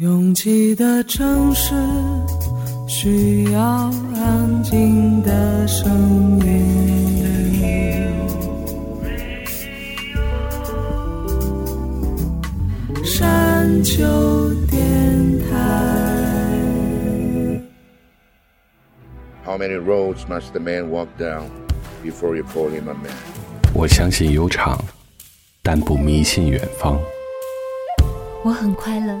拥挤的城市需要安静的声音。山丘电台。How many roads must a man walk down before you call him a man? 我相信悠长，但不迷信远方。我很快乐，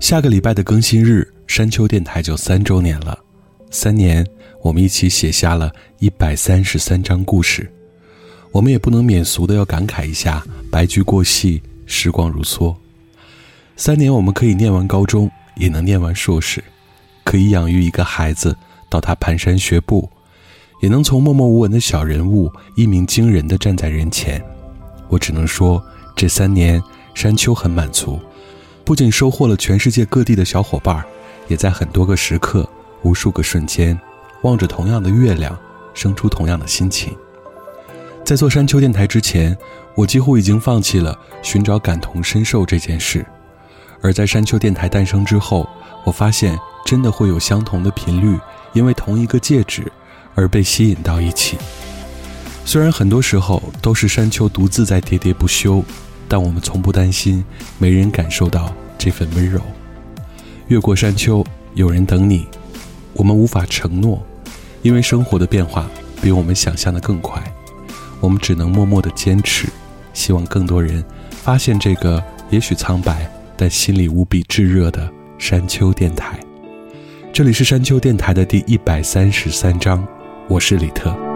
下个礼拜的更新日，山丘电台就三周年了。三年，我们一起写下了一百三十三章故事。我们也不能免俗的要感慨一下：白驹过隙，时光如梭。三年，我们可以念完高中，也能念完硕士，可以养育一个孩子到他蹒跚学步，也能从默默无闻的小人物一鸣惊人的站在人前。我只能说，这三年，山丘很满足。不仅收获了全世界各地的小伙伴，也在很多个时刻、无数个瞬间，望着同样的月亮，生出同样的心情。在做山丘电台之前，我几乎已经放弃了寻找感同身受这件事，而在山丘电台诞生之后，我发现真的会有相同的频率，因为同一个戒指而被吸引到一起。虽然很多时候都是山丘独自在喋喋不休。但我们从不担心没人感受到这份温柔。越过山丘，有人等你。我们无法承诺，因为生活的变化比我们想象的更快。我们只能默默的坚持，希望更多人发现这个也许苍白但心里无比炙热的山丘电台。这里是山丘电台的第一百三十三章，我是李特。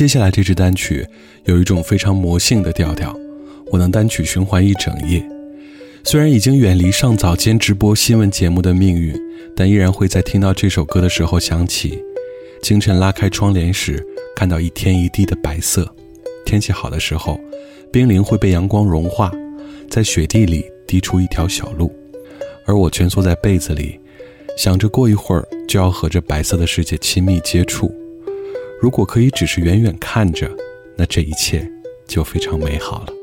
接下来这支单曲有一种非常魔性的调调，我能单曲循环一整夜。虽然已经远离上早间直播新闻节目的命运，但依然会在听到这首歌的时候想起，清晨拉开窗帘时看到一天一地的白色。天气好的时候，冰凌会被阳光融化，在雪地里滴出一条小路，而我蜷缩在被子里，想着过一会儿就要和这白色的世界亲密接触。如果可以只是远远看着，那这一切就非常美好了。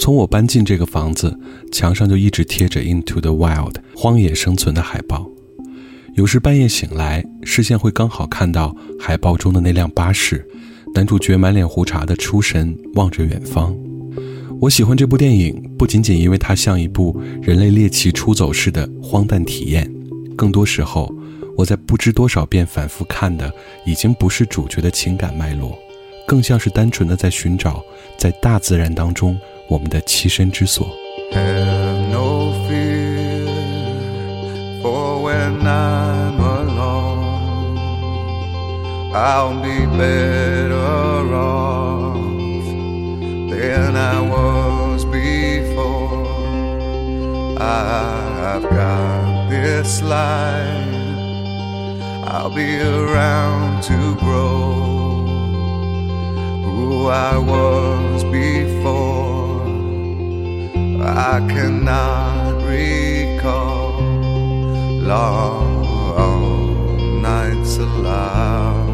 从我搬进这个房子，墙上就一直贴着《Into the Wild》荒野生存的海报。有时半夜醒来，视线会刚好看到海报中的那辆巴士，男主角满脸胡茬的出神望着远方。我喜欢这部电影，不仅仅因为它像一部人类猎奇出走式的荒诞体验，更多时候，我在不知多少遍反复看的，已经不是主角的情感脉络，更像是单纯的在寻找在大自然当中 我们的栖身之所。 Have no fear for when I'm alone. I'll be better off than I was before. I've got this life. I'll be around to grow who I was before. I cannot recall long nights allow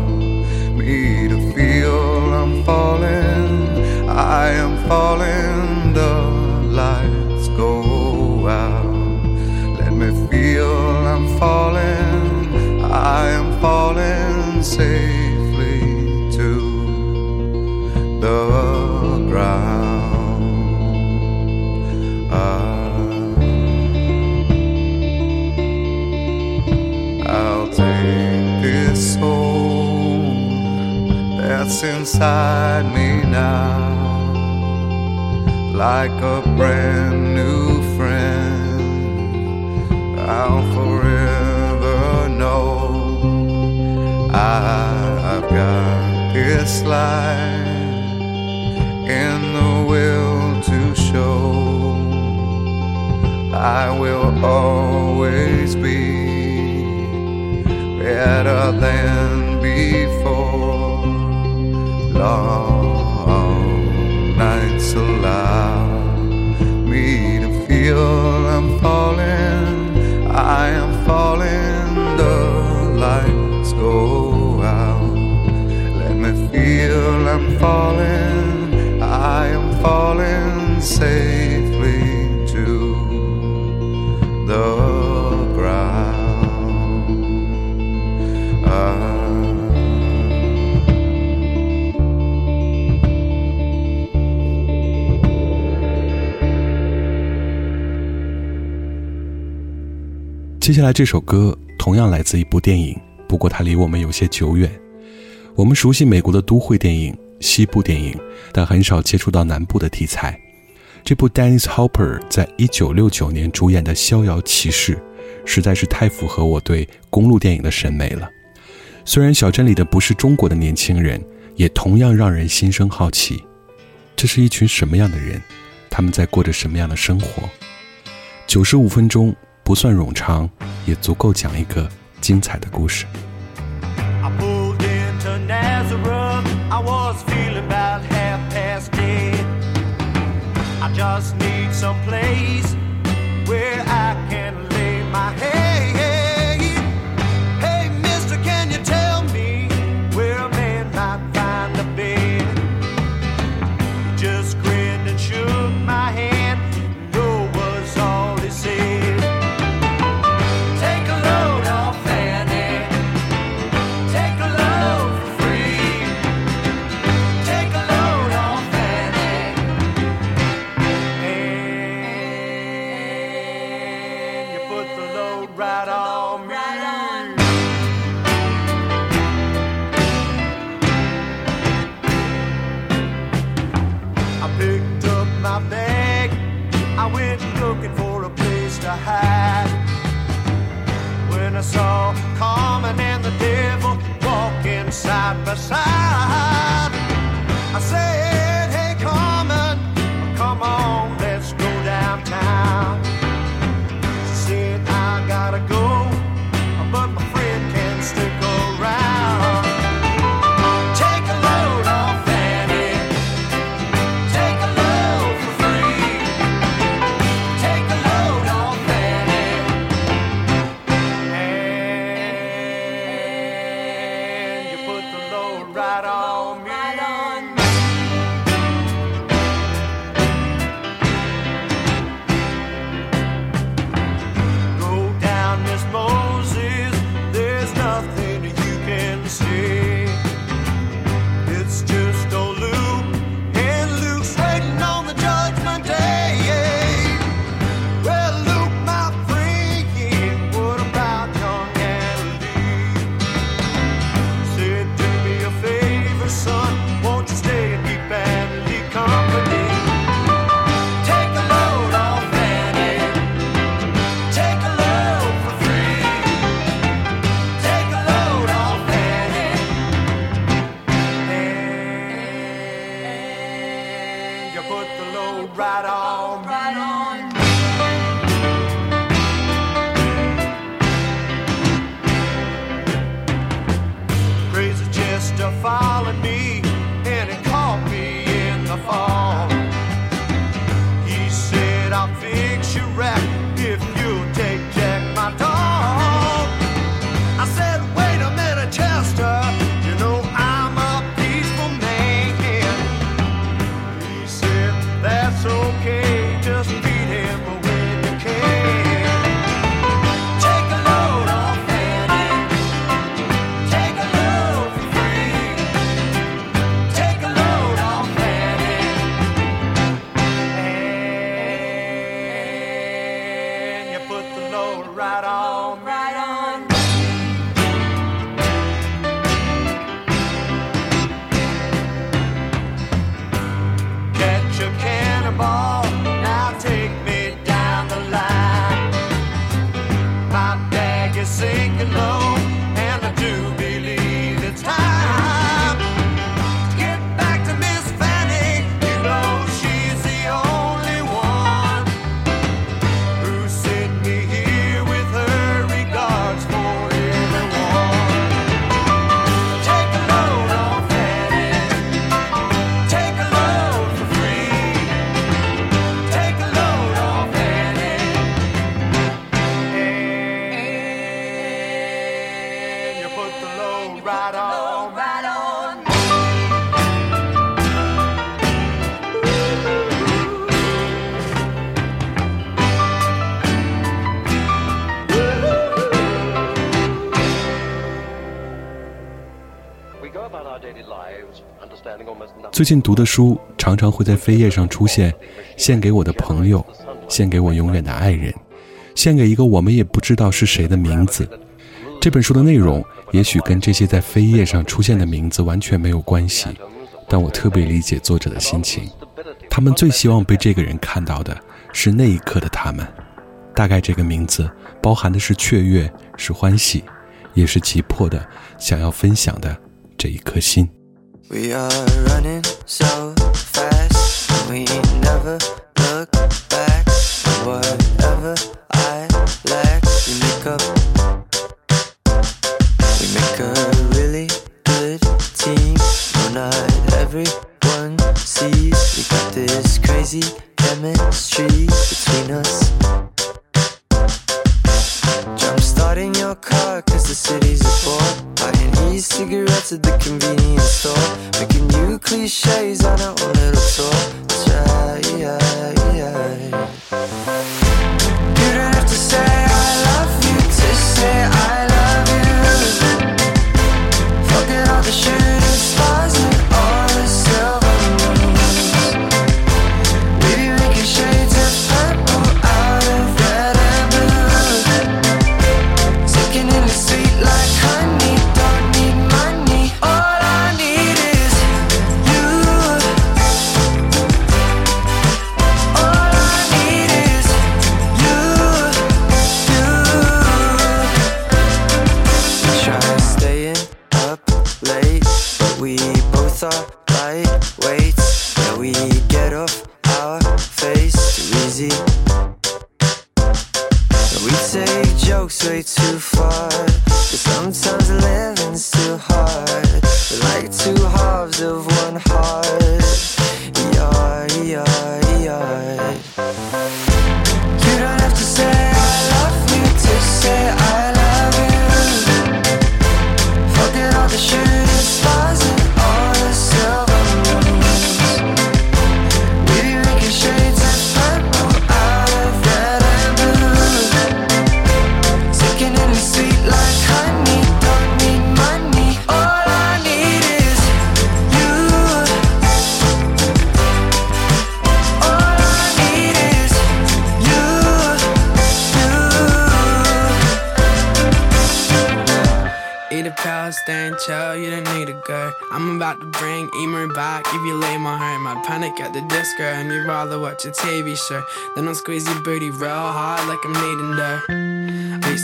me to feel I'm falling. I am falling. The lights go out. Let me feel I'm falling. I am falling safely to the ground. Soul that's inside me now, like a brand new friend. I'll forever know I've got this life in the will to show. I will always be better than before. Long nights allow me to feel I'm falling. I am falling. The lights go out. Let me feel I'm falling. I am falling safely 接下来这首歌同样来自一部电影，不过它离我们有些久远。我们熟悉美国的都会电影、西部电影，但很少接触到南部的题材。这部 Dennis Hopper 在一九六九年主演的《逍遥骑士》，实在是太符合我对公路电影的审美了。虽然小镇里的不是中国的年轻人，也同样让人心生好奇。这是一群什么样的人？他们在过着什么样的生活？九十五分钟不算冗长，也足够讲一个精彩的故事。I pulled into Nazareth. I was feeling about half past dead. I just need some place side by side. I said, 最近读的书常常会在扉页上出现，献给我的朋友，献给我永远的爱人，献给一个我们也不知道是谁的名字。这本书的内容也许跟这些在扉页上出现的名字完全没有关系，但我特别理解作者的心情。他们最希望被这个人看到的是那一刻的他们。大概这个名字包含的是雀跃，是欢喜，也是急迫的想要分享的这一颗心。 We are running so fast, and we never look back. And whatever I lack, we make up. We make a really good team. No, not everyone sees we got this crazy chemistry between us. Jump starting your car cause the city's a bore Buying e-cigarettes at the convenience store. Making new cliches on our own little tour. That's right, yeah, yeah. You don't have to say I love you to say I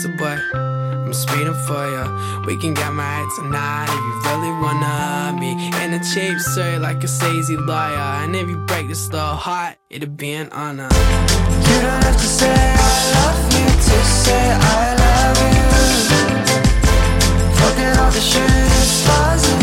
dirt. Boy, I'm speeding for ya. We can get married tonight if you really wanna be in a cheap suit like a sleazy lawyer. And if you break this little heart, it'll be an honor. You don't have to say I love you to say I love you. Forget all the shooting stars and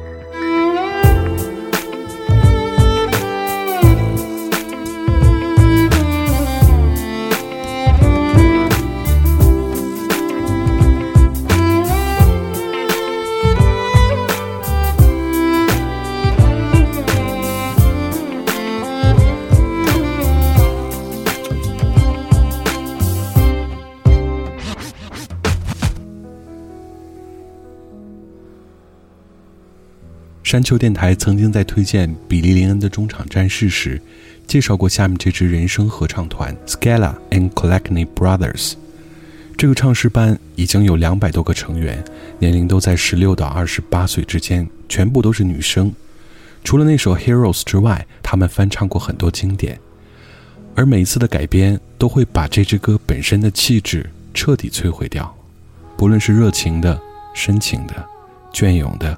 山丘电台曾经在推荐比利林恩的中场战事时，介绍过下面这支人声合唱团 Scala and Collecny Brothers。这个唱诗班已经有两百多个成员，年龄都在十六到二十八岁之间，全部都是女生。除了那首 Heroes 之外，他们翻唱过很多经典，而每一次的改编都会把这支歌本身的气质彻底摧毁掉。不论是热情的、深情的、隽永的。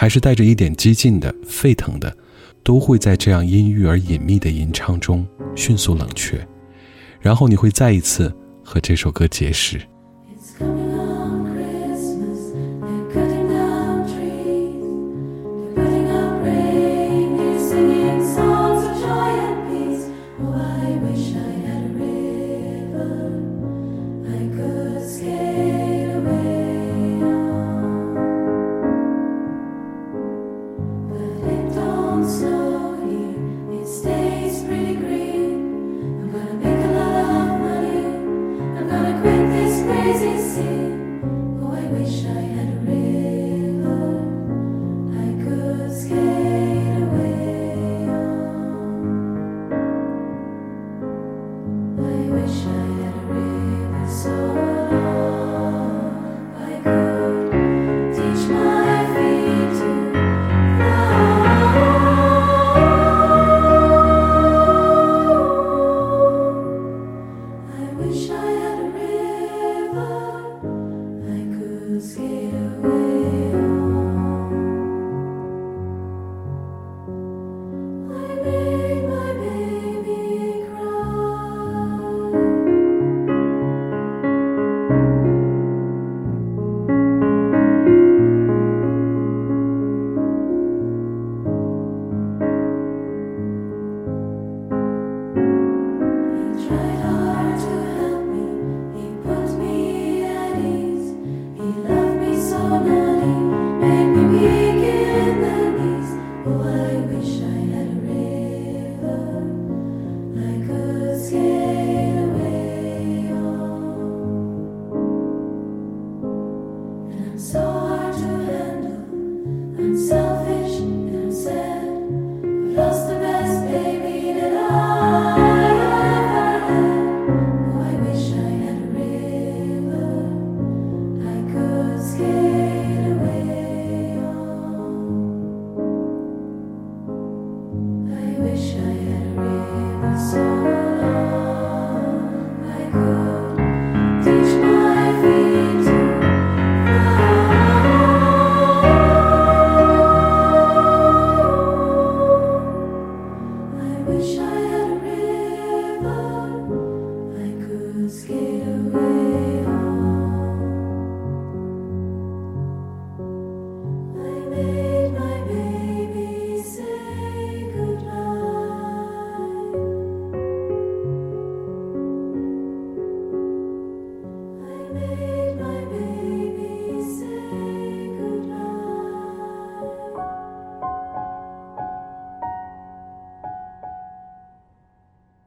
还是带着一点激进的、沸腾的，都会在这样阴郁而隐秘的吟唱中迅速冷却，然后你会再一次和这首歌结识。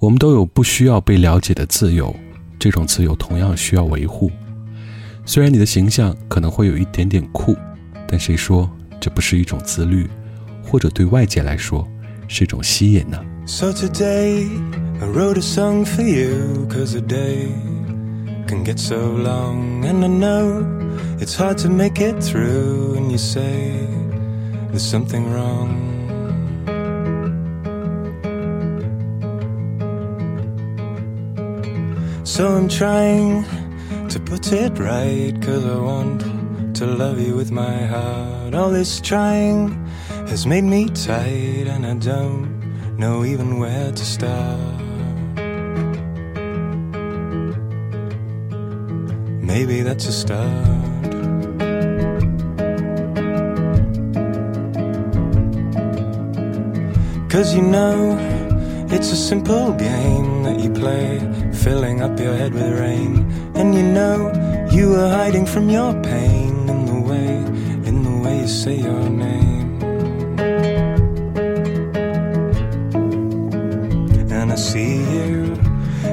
我们都有不需要被了解的自由，这种自由同样需要维护。虽然你的形象可能会有一点点酷，但谁说这不是一种自律，或者对外界来说是一种吸引呢？So today I wrote a song for you, cause a day can get so long, and I know it's hard to make it through, and you say there's something wrong. So I'm trying to put it right, cause I want to love you with my heart. All this trying has made me tight, and I don't know even where to start. Maybe that's a start. Cause you know, it's a simple game that you play, filling up your head with rain. And you know, you were hiding from your pain in the way, in the way you say your name. And I see you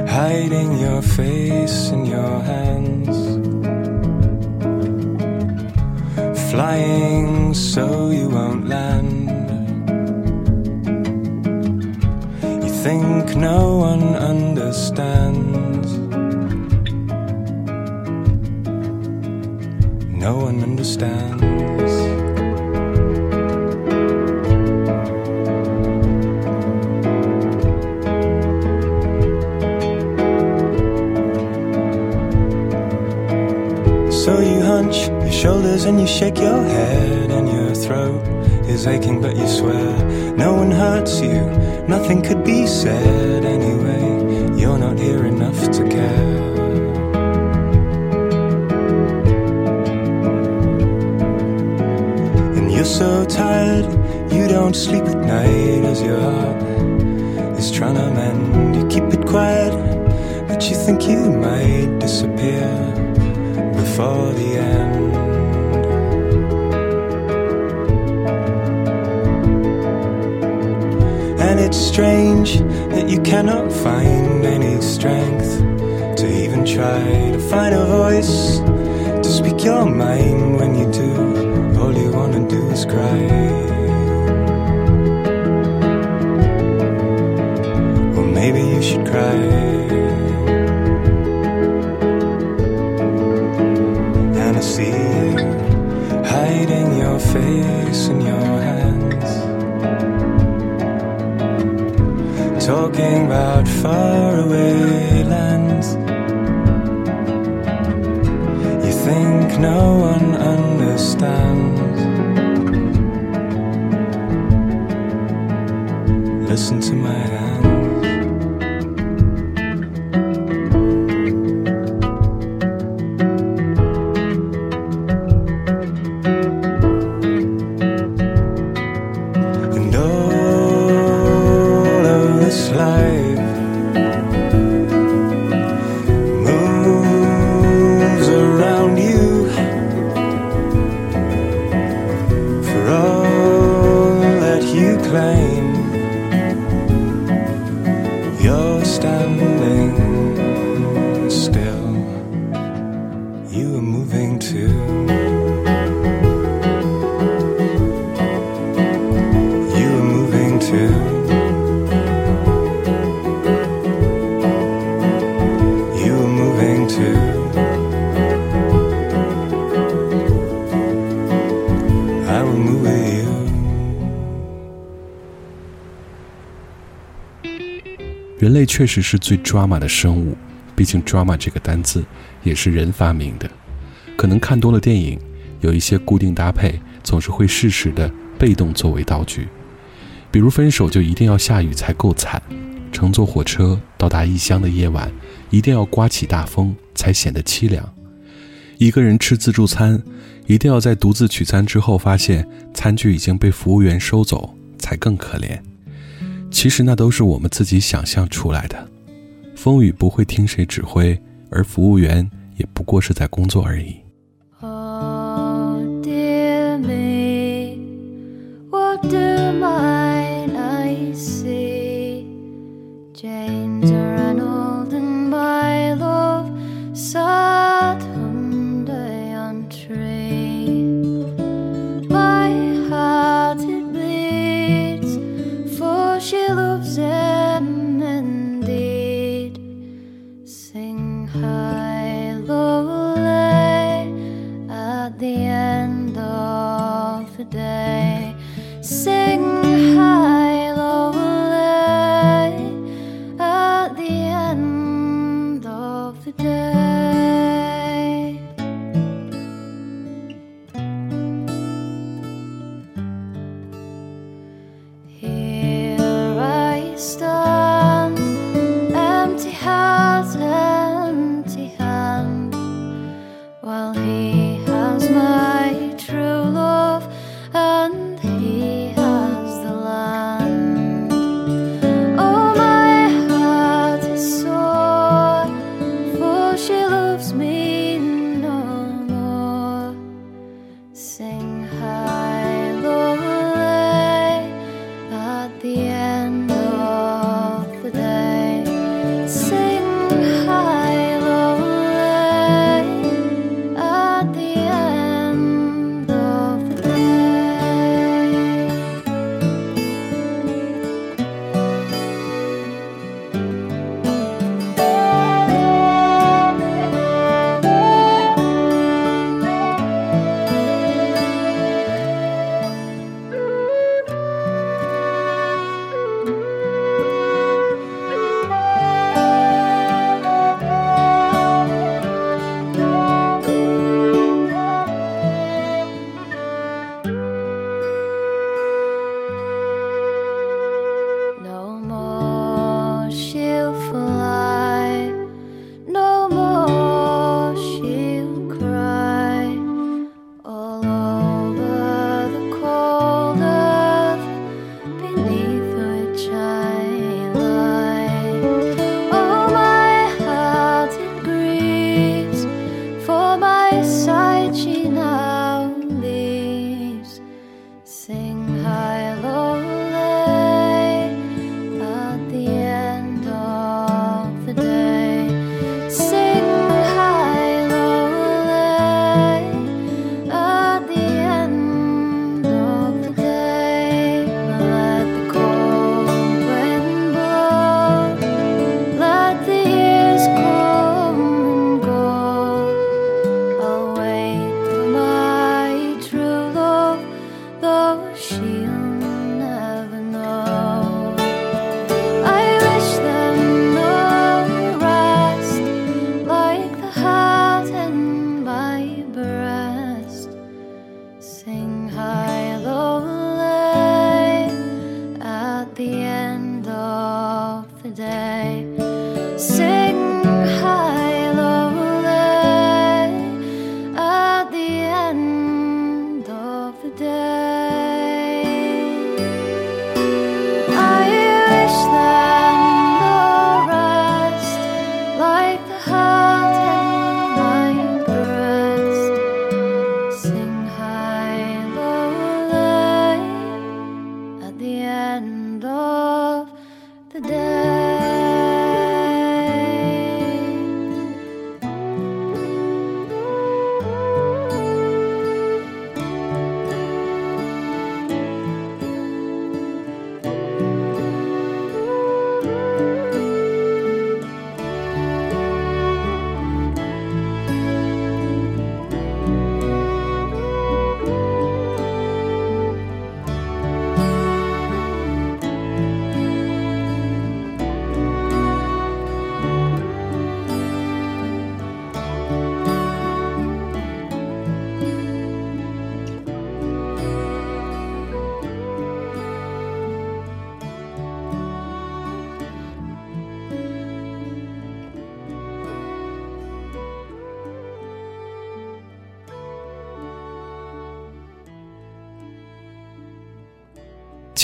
hiding your face in your hands, flying so you won't land. Think no one understands. No one understands. So you hunch your shoulders and you shake your head, and your throat is aching, but you swear no one hurts you. Nothing could be said anyway. You're not here enough to care. And you're so tired, you don't sleep at night as your heart is trying to mend. You keep it quiet, but you think you might disappear before the end. Strange that you cannot find any strength to even try to find a voice to speak your mind when you do. All you wanna do is cry. Well, maybe you should cry. And I see you hiding your face in your talking about faraway lands. You think no one understands. Listen to my to You are moving to You are moving to I will move with you. 人类确实是最 drama 的生物，毕竟 drama 这个单字也是人发明的。可能看多了电影，有一些固定搭配总是会适时的被动作为道具，比如分手就一定要下雨才够惨，乘坐火车到达异乡的夜晚一定要刮起大风才显得凄凉，一个人吃自助餐一定要在独自取餐之后发现餐具已经被服务员收走才更可怜。其实那都是我们自己想象出来的。风雨不会听谁指挥，而服务员也不过是在工作而已。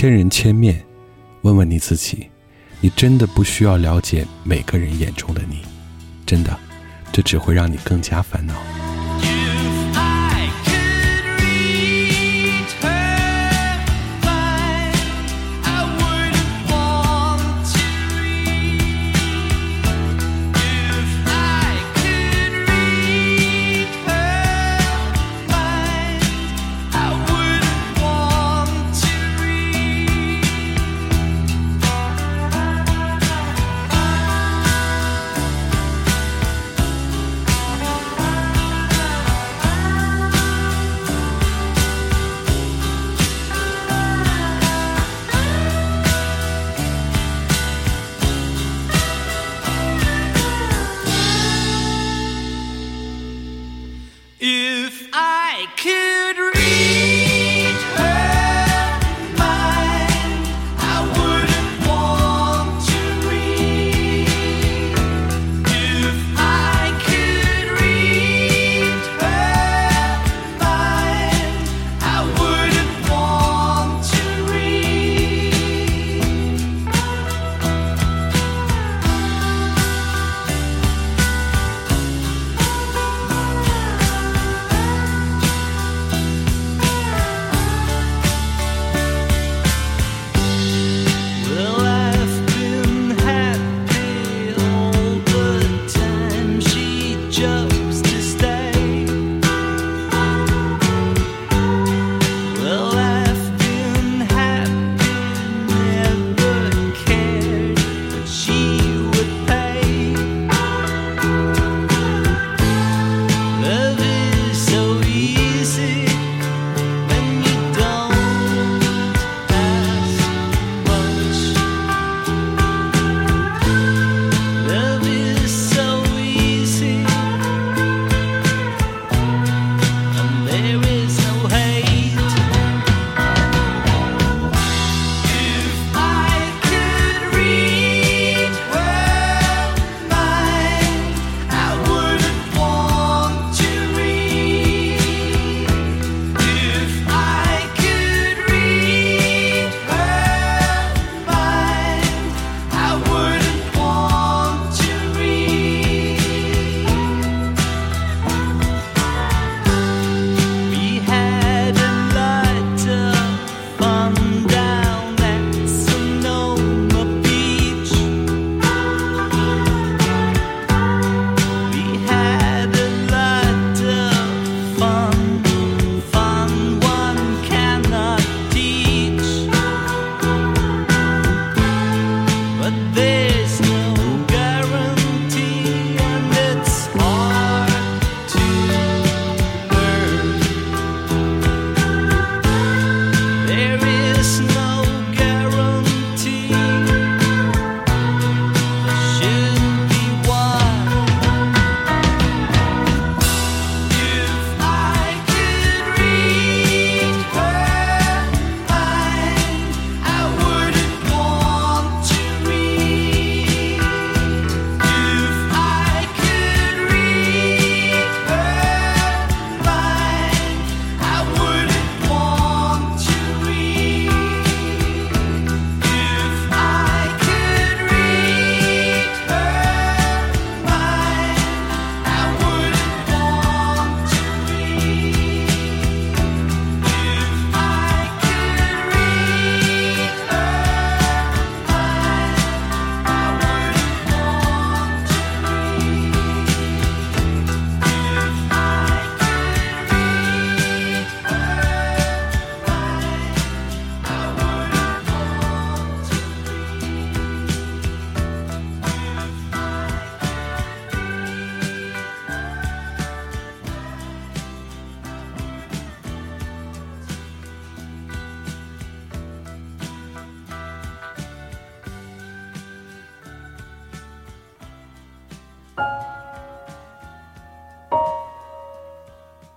千人千面》，问问你自己，你真的不需要了解每个人眼中的你，真的，这只会让你更加烦恼。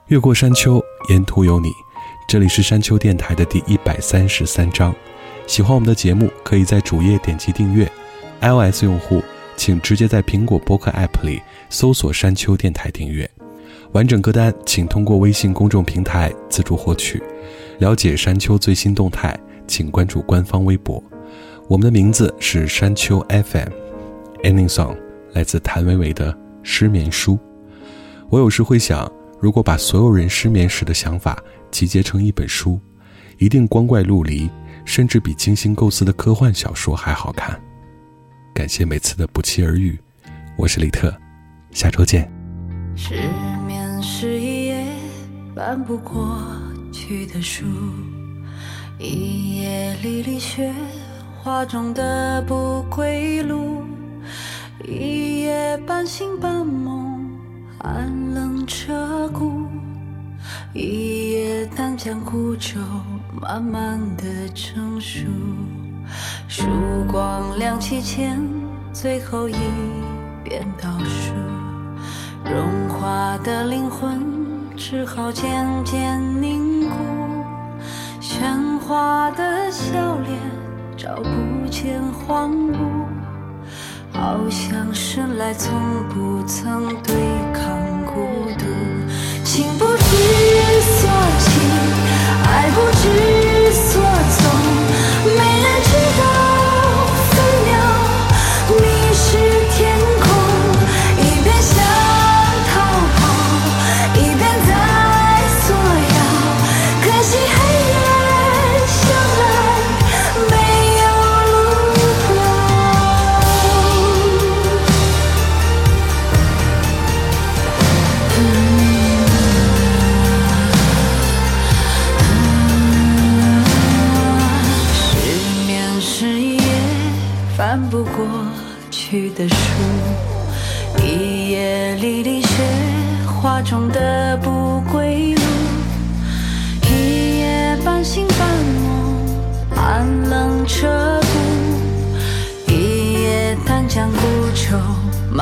越过山丘，沿途有你。这里是山丘电台的第一百三十三章。喜欢我们的节目，可以在主页点击订阅。iOS 用户请直接在苹果播客 App 里搜索“山丘电台”订阅。完整歌单请通过微信公众平台自助获取。了解山丘最新动态，请关注官方微博。我们的名字是山丘 FM。Ending song 来自谭维维的《失眠书》。我有时会想，如果把所有人失眠时的想法集结成一本书，一定光怪陆离，甚至比精心构思的科幻小说还好看。感谢每次的不期而遇，我是李特，下周见。失眠是一页翻不过去的书，一页离离雪花中的不归路，一夜半醒半梦，寒冷彻骨，一夜单将孤舟慢慢的成熟。曙光亮起前，最后一遍倒数，融化的灵魂只好渐渐凝固，喧哗的笑脸找不见荒芜，好像生来从不曾对，情不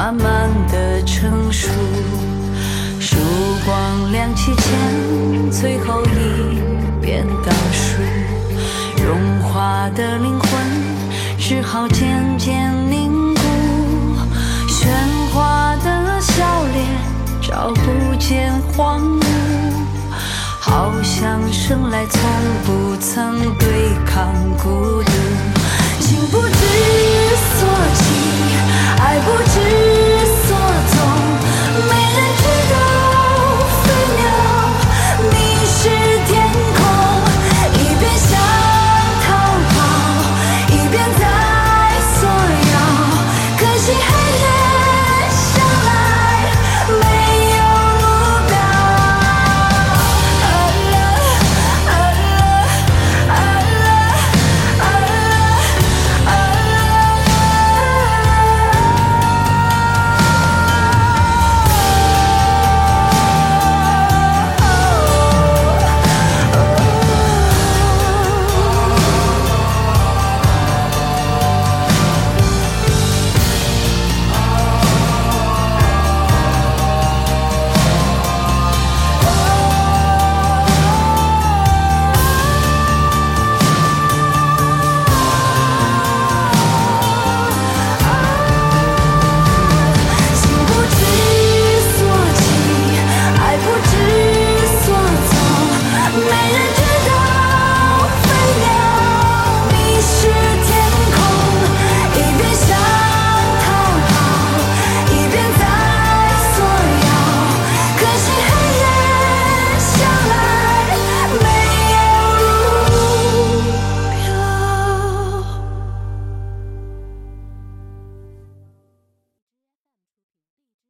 慢慢的成熟，曙光亮起前，最后一遍倒数。融化的灵魂只好渐渐凝固，喧哗的笑脸找不见荒芜，好像生来从不曾对抗孤独，情不知所起爱不知